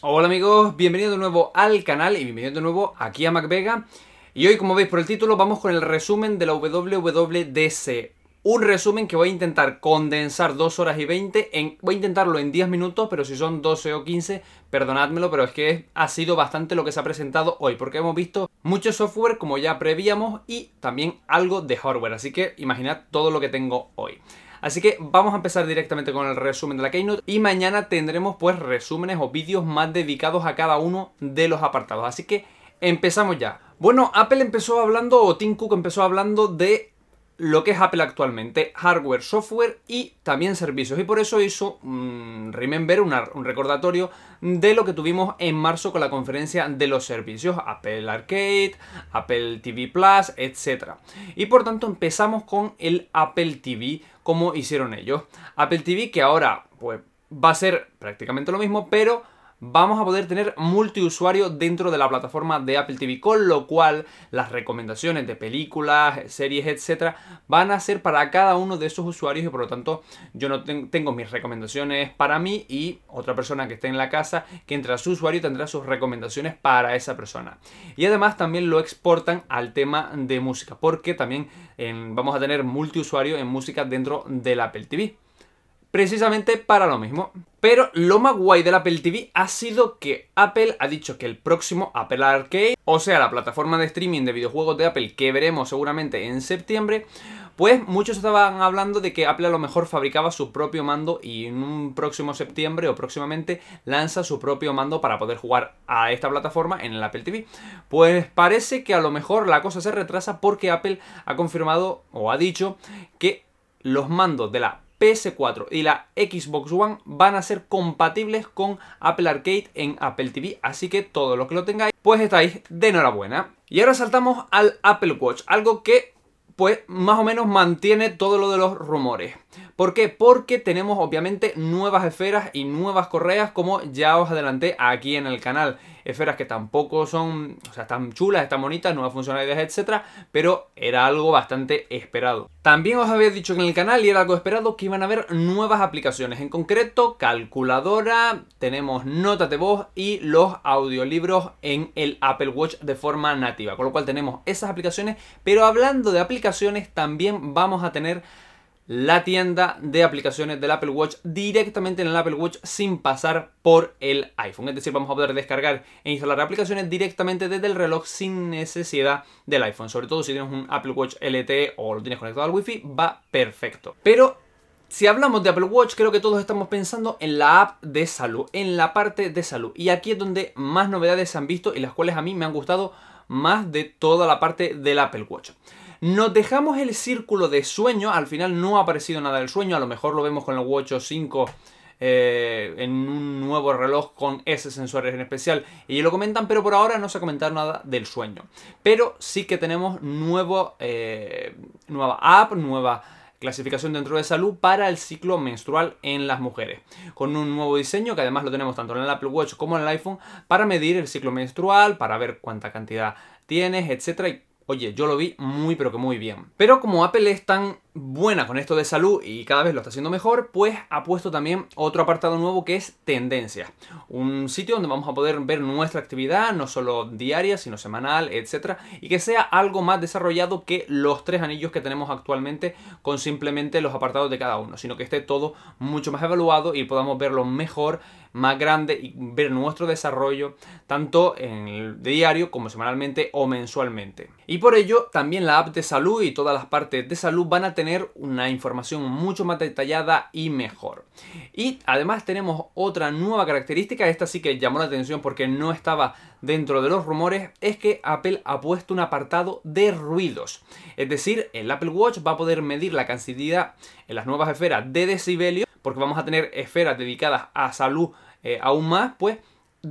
Hola amigos, bienvenidos de nuevo al canal y bienvenidos de nuevo aquí a MacVega. Y hoy, como veis por el título, vamos con el resumen de la WWDC. Un resumen que voy a intentar condensar 2 horas y 20. En, voy a intentarlo en 10 minutos, pero si son 12 o 15, perdonádmelo, pero es que ha sido bastante lo que se ha presentado hoy, porque hemos visto mucho software como ya prevíamos y también algo de hardware. Así que imaginad todo lo que tengo hoy. Así que vamos a empezar directamente con el resumen de la Keynote y mañana tendremos pues resúmenes o vídeos más dedicados a cada uno de los apartados. Así que empezamos ya. Bueno, Apple empezó hablando, o Tim Cook empezó hablando de lo que es Apple actualmente, hardware, software y también servicios. Y por eso hizo, un remember, un recordatorio de lo que tuvimos en marzo con la conferencia de los servicios, Apple Arcade, Apple TV Plus, etc. Y por tanto empezamos con el Apple TV como hicieron ellos. Apple TV que ahora pues va a ser prácticamente lo mismo, pero vamos a poder tener multiusuario dentro de la plataforma de Apple TV, con lo cual las recomendaciones de películas, series, etcétera, van a ser para cada uno de esos usuarios y por lo tanto yo no tengo mis recomendaciones para mí y otra persona que esté en la casa que entre a su usuario tendrá sus recomendaciones para esa persona. Y además también lo exportan al tema de música, porque también vamos a tener multiusuario en música dentro del Apple TV precisamente para lo mismo. Pero lo más guay del Apple TV ha sido que Apple ha dicho que el próximo Apple Arcade, o sea, la plataforma de streaming de videojuegos de Apple que veremos seguramente en septiembre, pues muchos estaban hablando de que Apple a lo mejor fabricaba su propio mando y en un próximo septiembre o próximamente lanza su propio mando para poder jugar a esta plataforma en el Apple TV. Pues parece que a lo mejor la cosa se retrasa porque Apple ha confirmado o ha dicho que los mandos de la PS4 y la Xbox One van a ser compatibles con Apple Arcade en Apple TV, así que todo lo que lo tengáis, pues estáis de enhorabuena. Y ahora saltamos al Apple Watch, algo que pues más o menos mantiene todo lo de los rumores. ¿Por qué? Porque tenemos obviamente nuevas esferas y nuevas correas como ya os adelanté aquí en el canal. Esferas que tampoco son, o sea, están chulas, están bonitas, nuevas funcionalidades, etcétera, pero era algo bastante esperado. También os había dicho en el canal y era algo esperado que iban a haber nuevas aplicaciones, en concreto calculadora, tenemos notas de voz y los audiolibros en el Apple Watch de forma nativa, con lo cual tenemos esas aplicaciones, pero hablando de aplicaciones también vamos a tener la tienda de aplicaciones del Apple Watch directamente en el Apple Watch sin pasar por el iPhone. Es decir, vamos a poder descargar e instalar aplicaciones directamente desde el reloj sin necesidad del iPhone. Sobre todo si tienes un Apple Watch LTE o lo tienes conectado al Wi-Fi, va perfecto. Pero si hablamos de Apple Watch, creo que todos estamos pensando en la app de salud, en la parte de salud. Y aquí es donde más novedades se han visto y las cuales a mí me han gustado más de toda la parte del Apple Watch. Nos dejamos el círculo de sueño, al final no ha aparecido nada del sueño, a lo mejor lo vemos con el Watch 5 eh, en un nuevo reloj con ese sensor en especial y lo comentan, pero por ahora no se ha comentado nada del sueño. Pero sí que tenemos nuevo, eh, nueva app, nueva clasificación dentro de salud para el ciclo menstrual en las mujeres. Con un nuevo diseño que además lo tenemos tanto en el Apple Watch como en el iPhone para medir el ciclo menstrual, para ver cuánta cantidad tienes, etcétera, Oye, yo lo vi muy pero que muy bien. Pero como Apple es tan buena con esto de salud y cada vez lo está haciendo mejor, pues ha puesto también otro apartado nuevo que es tendencias. Un sitio donde vamos a poder ver nuestra actividad, no solo diaria, sino semanal, etc. Y que sea algo más desarrollado que los tres anillos que tenemos actualmente con simplemente los apartados de cada uno, sino que esté todo mucho más evaluado y podamos verlo mejor más grande y ver nuestro desarrollo tanto en el diario como semanalmente o mensualmente. Y por ello también la app de salud y todas las partes de salud van a tener una información mucho más detallada y mejor. Y además tenemos otra nueva característica, esta sí que llamó la atención porque no estaba dentro de los rumores, es que Apple ha puesto un apartado de ruidos. Es decir, el Apple Watch va a poder medir la cantidad en las nuevas esferas de decibelios porque vamos a tener esferas dedicadas a salud eh, aún más, pues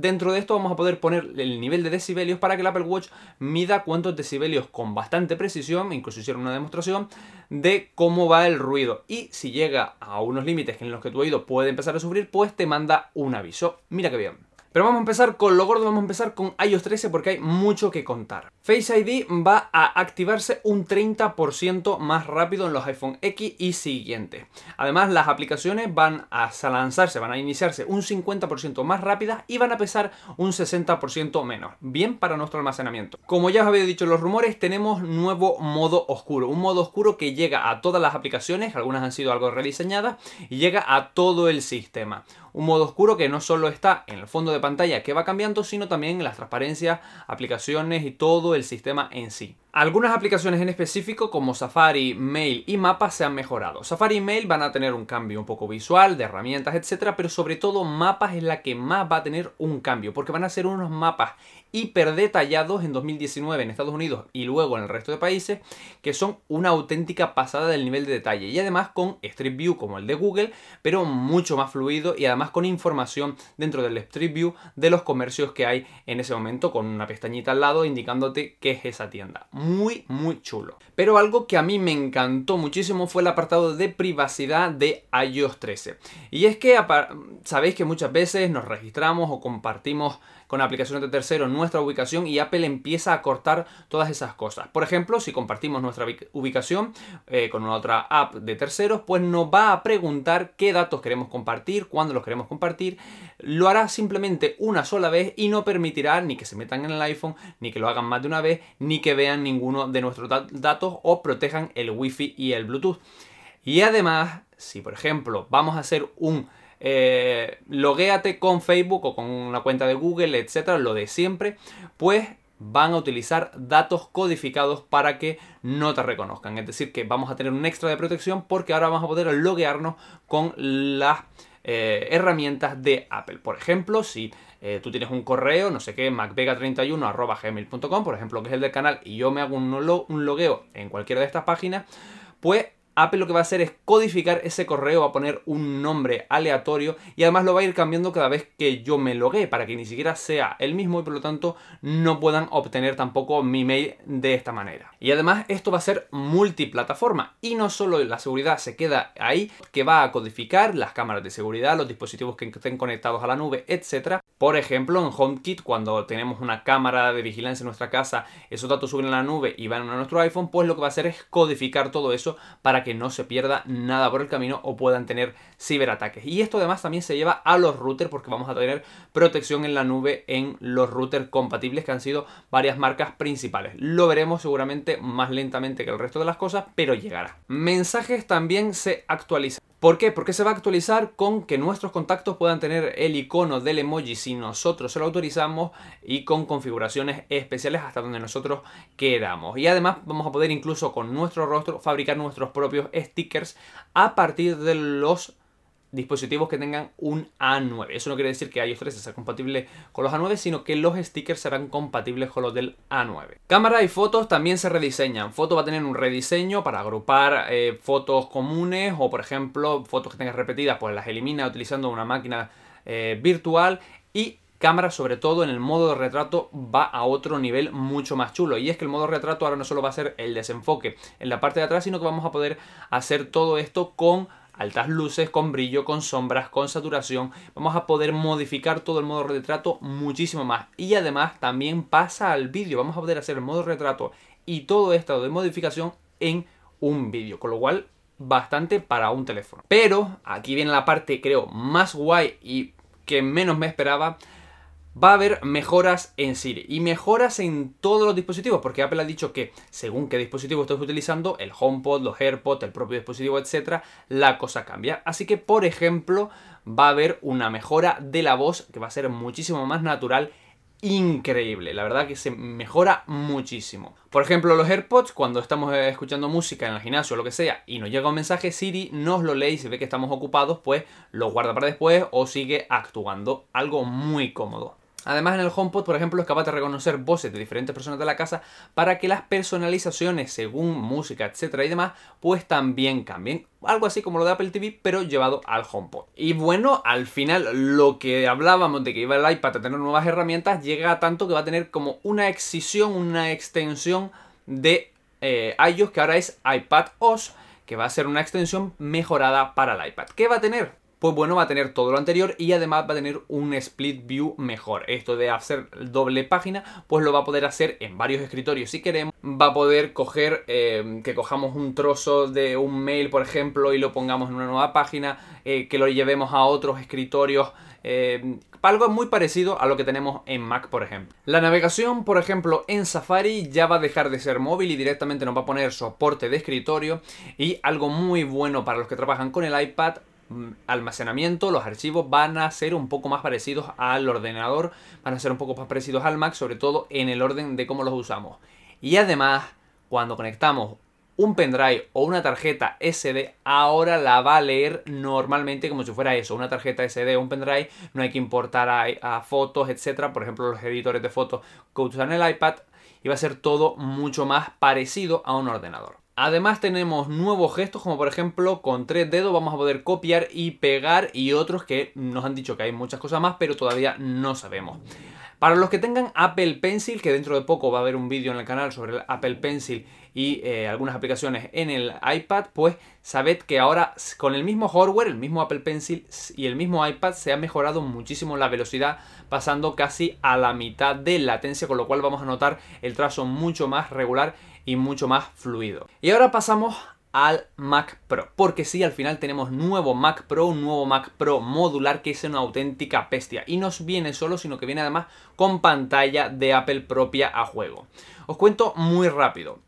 dentro de esto vamos a poder poner el nivel de decibelios para que el Apple Watch mida cuántos decibelios con bastante precisión, incluso hicieron una demostración, de cómo va el ruido. Y si llega a unos límites en los que tu oído puede empezar a sufrir, pues te manda un aviso. Mira qué bien. Pero vamos a empezar con lo gordo, vamos a empezar con iOS 13 porque hay mucho que contar. Face ID va a activarse un 30% más rápido en los iPhone X y siguientes. Además, las aplicaciones van a lanzarse, van a iniciarse un 50% más rápidas y van a pesar un 60% menos. Bien para nuestro almacenamiento. Como ya os había dicho los rumores, tenemos nuevo modo oscuro. Un modo oscuro que llega a todas las aplicaciones, algunas han sido algo rediseñadas, y llega a todo el sistema un modo oscuro que no solo está en el fondo de pantalla que va cambiando, sino también en las transparencias, aplicaciones y todo el sistema en sí. Algunas aplicaciones en específico como Safari, Mail y Mapas se han mejorado. Safari y Mail van a tener un cambio un poco visual, de herramientas, etcétera, pero sobre todo Mapas es la que más va a tener un cambio, porque van a ser unos mapas hiper detallados en 2019 en Estados Unidos y luego en el resto de países, que son una auténtica pasada del nivel de detalle. Y además con Street View como el de Google, pero mucho más fluido y además con información dentro del Street View de los comercios que hay en ese momento, con una pestañita al lado indicándote qué es esa tienda. Muy, muy chulo. Pero algo que a mí me encantó muchísimo fue el apartado de privacidad de iOS 13. Y es que sabéis que muchas veces nos registramos o compartimos con aplicaciones de terceros nuestra ubicación y Apple empieza a cortar todas esas cosas. Por ejemplo, si compartimos nuestra ubicación eh, con otra app de terceros, pues nos va a preguntar qué datos queremos compartir, cuándo los queremos compartir. Lo hará simplemente una sola vez y no permitirá ni que se metan en el iPhone, ni que lo hagan más de una vez, ni que vean ninguno de nuestros datos o protejan el Wi-Fi y el Bluetooth. Y además, si por ejemplo vamos a hacer un eh, loguéate con Facebook o con una cuenta de Google, etcétera, lo de siempre, pues van a utilizar datos codificados para que no te reconozcan. Es decir, que vamos a tener un extra de protección porque ahora vamos a poder loguearnos con las eh, herramientas de Apple. Por ejemplo, si eh, tú tienes un correo, no sé qué, macvega31 gmail.com, por ejemplo, que es el del canal, y yo me hago un, un logueo en cualquiera de estas páginas, pues Apple lo que va a hacer es codificar ese correo, va a poner un nombre aleatorio y además lo va a ir cambiando cada vez que yo me loguee para que ni siquiera sea el mismo y por lo tanto no puedan obtener tampoco mi mail de esta manera. Y además esto va a ser multiplataforma y no solo la seguridad se queda ahí, que va a codificar las cámaras de seguridad, los dispositivos que estén conectados a la nube, etcétera. Por ejemplo, en HomeKit cuando tenemos una cámara de vigilancia en nuestra casa, esos datos suben a la nube y van a nuestro iPhone, pues lo que va a hacer es codificar todo eso para que que no se pierda nada por el camino o puedan tener ciberataques. Y esto además también se lleva a los routers porque vamos a tener protección en la nube en los routers compatibles que han sido varias marcas principales. Lo veremos seguramente más lentamente que el resto de las cosas, pero llegará. Mensajes también se actualizan. ¿Por qué? Porque se va a actualizar con que nuestros contactos puedan tener el icono del emoji si nosotros se lo autorizamos y con configuraciones especiales hasta donde nosotros queramos. Y además vamos a poder incluso con nuestro rostro fabricar nuestros propios stickers a partir de los dispositivos que tengan un A9. Eso no quiere decir que iOS 13 sea compatible con los A9, sino que los stickers serán compatibles con los del A9. Cámara y fotos también se rediseñan. Foto va a tener un rediseño para agrupar eh, fotos comunes o, por ejemplo, fotos que tengas repetidas, pues las elimina utilizando una máquina eh, virtual y cámara, sobre todo en el modo de retrato, va a otro nivel mucho más chulo. Y es que el modo retrato ahora no solo va a ser el desenfoque en la parte de atrás, sino que vamos a poder hacer todo esto con altas luces, con brillo, con sombras, con saturación. Vamos a poder modificar todo el modo retrato muchísimo más. Y además también pasa al vídeo. Vamos a poder hacer el modo retrato y todo esto de modificación en un vídeo. Con lo cual, bastante para un teléfono. Pero aquí viene la parte, creo, más guay y que menos me esperaba va a haber mejoras en Siri y mejoras en todos los dispositivos, porque Apple ha dicho que según qué dispositivo estés utilizando, el HomePod, los AirPods, el propio dispositivo, etcétera, la cosa cambia. Así que, por ejemplo, va a haber una mejora de la voz que va a ser muchísimo más natural increíble. La verdad que se mejora muchísimo. Por ejemplo, los AirPods, cuando estamos escuchando música en el gimnasio o lo que sea y nos llega un mensaje, Siri nos lo lee y si ve que estamos ocupados, pues lo guarda para después o sigue actuando. Algo muy cómodo. Además en el HomePod, por ejemplo, es capaz de reconocer voces de diferentes personas de la casa para que las personalizaciones según música, etcétera y demás, pues también cambien. Algo así como lo de Apple TV, pero llevado al HomePod. Y bueno, al final lo que hablábamos de que iba el iPad a tener nuevas herramientas, llega a tanto que va a tener como una excisión, una extensión de eh, iOS que ahora es iPad OS, que va a ser una extensión mejorada para el iPad. ¿Qué va a tener? Pues bueno, va a tener todo lo anterior y además va a tener un split view mejor. Esto de hacer doble página, pues lo va a poder hacer en varios escritorios si queremos. Va a poder coger, eh, que cojamos un trozo de un mail, por ejemplo, y lo pongamos en una nueva página, eh, que lo llevemos a otros escritorios. Eh, algo muy parecido a lo que tenemos en Mac, por ejemplo. La navegación, por ejemplo, en Safari ya va a dejar de ser móvil y directamente nos va a poner soporte de escritorio. Y algo muy bueno para los que trabajan con el iPad, almacenamiento, los archivos van a ser un poco más parecidos al ordenador, van a ser un poco más parecidos al Mac, sobre todo en el orden de cómo los usamos. Y además, cuando conectamos un pendrive o una tarjeta SD, ahora la va a leer normalmente como si fuera eso, una tarjeta SD o un pendrive, no hay que importar a, fotos, etcétera, por ejemplo los editores de fotos que usan el iPad, y va a ser todo mucho más parecido a un ordenador. Además tenemos nuevos gestos como por ejemplo con tres dedos vamos a poder copiar y pegar y otros que nos han dicho que hay muchas cosas más pero todavía no sabemos. Para los que tengan Apple Pencil, que dentro de poco va a haber un vídeo en el canal sobre el Apple Pencil y eh, algunas aplicaciones en el iPad, pues sabed que ahora con el mismo hardware, el mismo Apple Pencil y el mismo iPad se ha mejorado muchísimo la velocidad, pasando casi a la mitad de latencia, con lo cual vamos a notar el trazo mucho más regular y mucho más fluido. Y ahora pasamos al Mac Pro, porque sí, al final tenemos nuevo Mac Pro, un nuevo Mac Pro modular que es una auténtica bestia y no viene solo, sino que viene además con pantalla de Apple propia a juego. Os cuento muy rápido.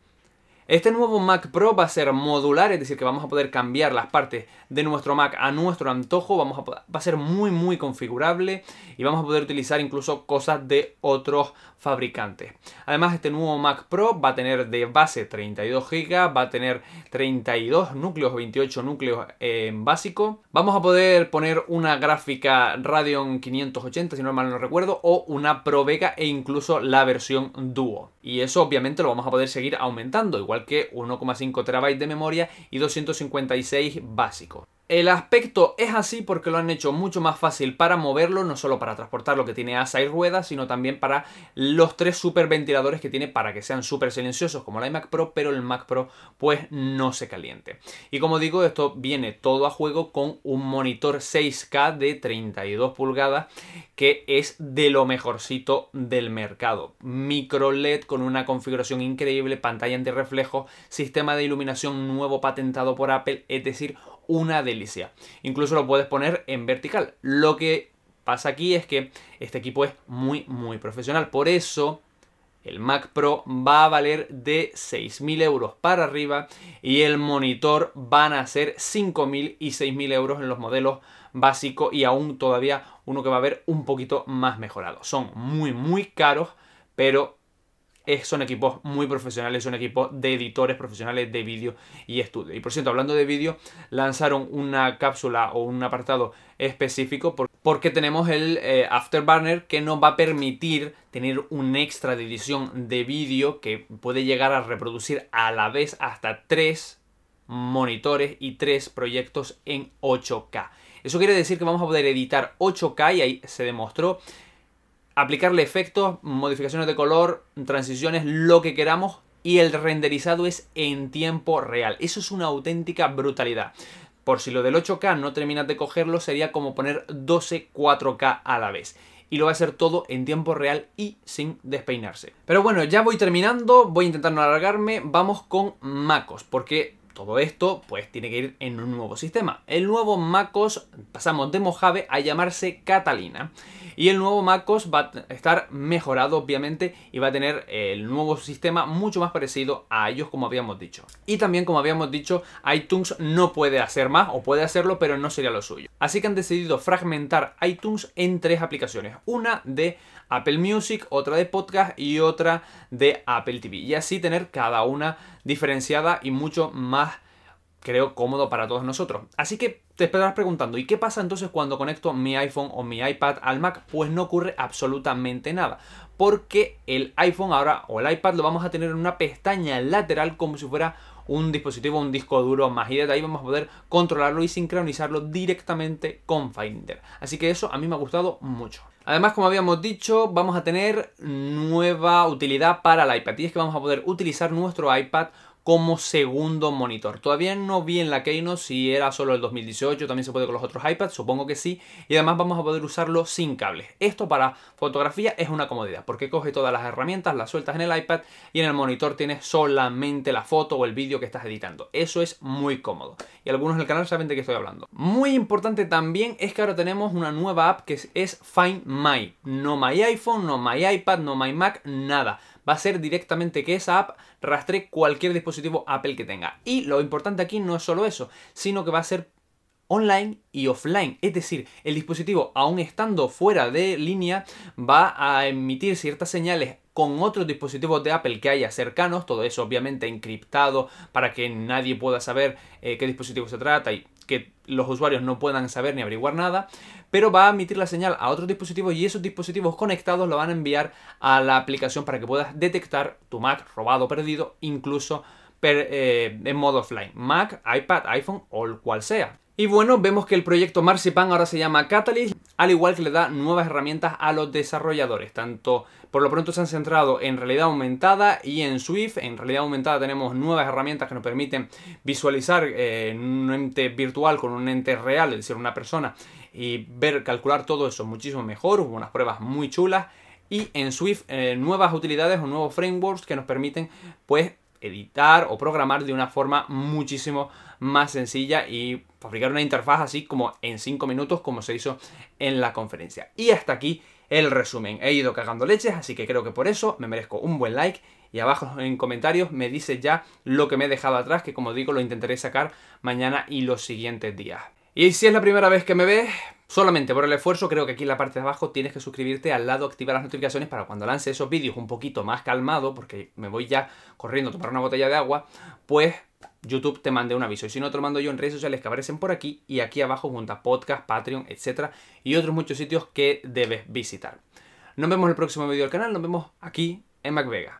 Este nuevo Mac Pro va a ser modular, es decir, que vamos a poder cambiar las partes de nuestro Mac a nuestro antojo, vamos a, va a ser muy muy configurable y vamos a poder utilizar incluso cosas de otros fabricantes. Además, este nuevo Mac Pro va a tener de base 32 GB, va a tener 32 núcleos, 28 núcleos en básico. Vamos a poder poner una gráfica Radeon 580, si no mal no recuerdo, o una Pro Vega e incluso la versión Duo. Y eso obviamente lo vamos a poder seguir aumentando, igual que 1,5 TB de memoria y 256 básico. El aspecto es así porque lo han hecho mucho más fácil para moverlo, no solo para transportar lo que tiene asa y ruedas, sino también para los tres super ventiladores que tiene para que sean súper silenciosos como la iMac Pro, pero el Mac Pro pues no se caliente. Y como digo, esto viene todo a juego con un monitor 6K de 32 pulgadas que es de lo mejorcito del mercado. Micro LED con una configuración increíble, pantalla antirreflejo, sistema de iluminación nuevo patentado por Apple, es decir, una delicia. Incluso lo puedes poner en vertical. Lo que pasa aquí es que este equipo es muy, muy profesional. Por eso el Mac Pro va a valer de 6.000 euros para arriba y el monitor van a ser 5.000 y 6.000 euros en los modelos básicos y aún todavía uno que va a ver un poquito más mejorado. Son muy, muy caros, pero son equipos muy profesionales, son equipos de editores profesionales de vídeo y estudio. Y por cierto, hablando de vídeo, lanzaron una cápsula o un apartado específico porque tenemos el eh, Afterburner que nos va a permitir tener un extra de edición de vídeo que puede llegar a reproducir a la vez hasta tres monitores y tres proyectos en 8K. Eso quiere decir que vamos a poder editar 8K y ahí se demostró aplicarle efectos, modificaciones de color, transiciones, lo que queramos y el renderizado es en tiempo real. Eso es una auténtica brutalidad. Por si lo del 8K no terminas de cogerlo, sería como poner 12 4K a la vez. Y lo va a hacer todo en tiempo real y sin despeinarse. Pero bueno, ya voy terminando, voy a intentar no alargarme. Vamos con MacOS, porque todo esto pues tiene que ir en un nuevo sistema. El nuevo MacOS pasamos de Mojave a llamarse Catalina. Y el nuevo MacOS va a estar mejorado obviamente y va a tener el nuevo sistema mucho más parecido a ellos como habíamos dicho. Y también como habíamos dicho iTunes no puede hacer más o puede hacerlo pero no sería lo suyo. Así que han decidido fragmentar iTunes en tres aplicaciones. Una de Apple Music, otra de podcast y otra de Apple TV. Y así tener cada una diferenciada y mucho más, creo, cómodo para todos nosotros. Así que te estarás preguntando, ¿y qué pasa entonces cuando conecto mi iPhone o mi iPad al Mac? Pues no ocurre absolutamente nada. Porque el iPhone ahora o el iPad lo vamos a tener en una pestaña lateral como si fuera un dispositivo, un disco duro más y de ahí vamos a poder controlarlo y sincronizarlo directamente con Finder. Así que eso a mí me ha gustado mucho. Además, como habíamos dicho, vamos a tener nueva utilidad para el iPad. Y es que vamos a poder utilizar nuestro iPad como segundo monitor. Todavía no vi en la Keynote si era solo el 2018, también se puede con los otros iPads, supongo que sí, y además vamos a poder usarlo sin cables. Esto para fotografía es una comodidad, porque coge todas las herramientas, las sueltas en el iPad y en el monitor tienes solamente la foto o el vídeo que estás editando. Eso es muy cómodo. Y algunos del canal saben de qué estoy hablando. Muy importante también es que ahora tenemos una nueva app que es Find My. No My iPhone, no My iPad, no My Mac, nada va a ser directamente que esa app rastree cualquier dispositivo Apple que tenga. Y lo importante aquí no es solo eso, sino que va a ser online y offline. Es decir, el dispositivo, aún estando fuera de línea, va a emitir ciertas señales con otros dispositivos de Apple que haya cercanos, todo eso obviamente encriptado para que nadie pueda saber eh, qué dispositivo se trata y que los usuarios no puedan saber ni averiguar nada, pero va a emitir la señal a otros dispositivos y esos dispositivos conectados lo van a enviar a la aplicación para que puedas detectar tu Mac robado perdido, incluso eh, en modo offline. Mac, iPad, iPhone o el cual sea. Y bueno, vemos que el proyecto Marzipan ahora se llama Catalyst, al igual que le da nuevas herramientas a los desarrolladores. Tanto por lo pronto se han centrado en realidad aumentada y en Swift. En realidad aumentada tenemos nuevas herramientas que nos permiten visualizar eh, un ente virtual con un ente real, es decir, una persona, y ver, calcular todo eso muchísimo mejor. Hubo unas pruebas muy chulas. Y en Swift eh, nuevas utilidades o nuevos frameworks que nos permiten pues editar o programar de una forma muchísimo más sencilla y fabricar una interfaz así como en 5 minutos como se hizo en la conferencia. Y hasta aquí el resumen. He ido cagando leches, así que creo que por eso me merezco un buen like y abajo en comentarios me dice ya lo que me he dejado atrás, que como digo lo intentaré sacar mañana y los siguientes días. Y si es la primera vez que me ves, solamente por el esfuerzo, creo que aquí en la parte de abajo tienes que suscribirte al lado, activar las notificaciones para cuando lance esos vídeos un poquito más calmado, porque me voy ya corriendo a tomar una botella de agua, pues YouTube te mande un aviso. Y si no, te lo mando yo en redes sociales que aparecen por aquí y aquí abajo junto a podcast, Patreon, etcétera, y otros muchos sitios que debes visitar. Nos vemos en el próximo vídeo del canal, nos vemos aquí en MacVega.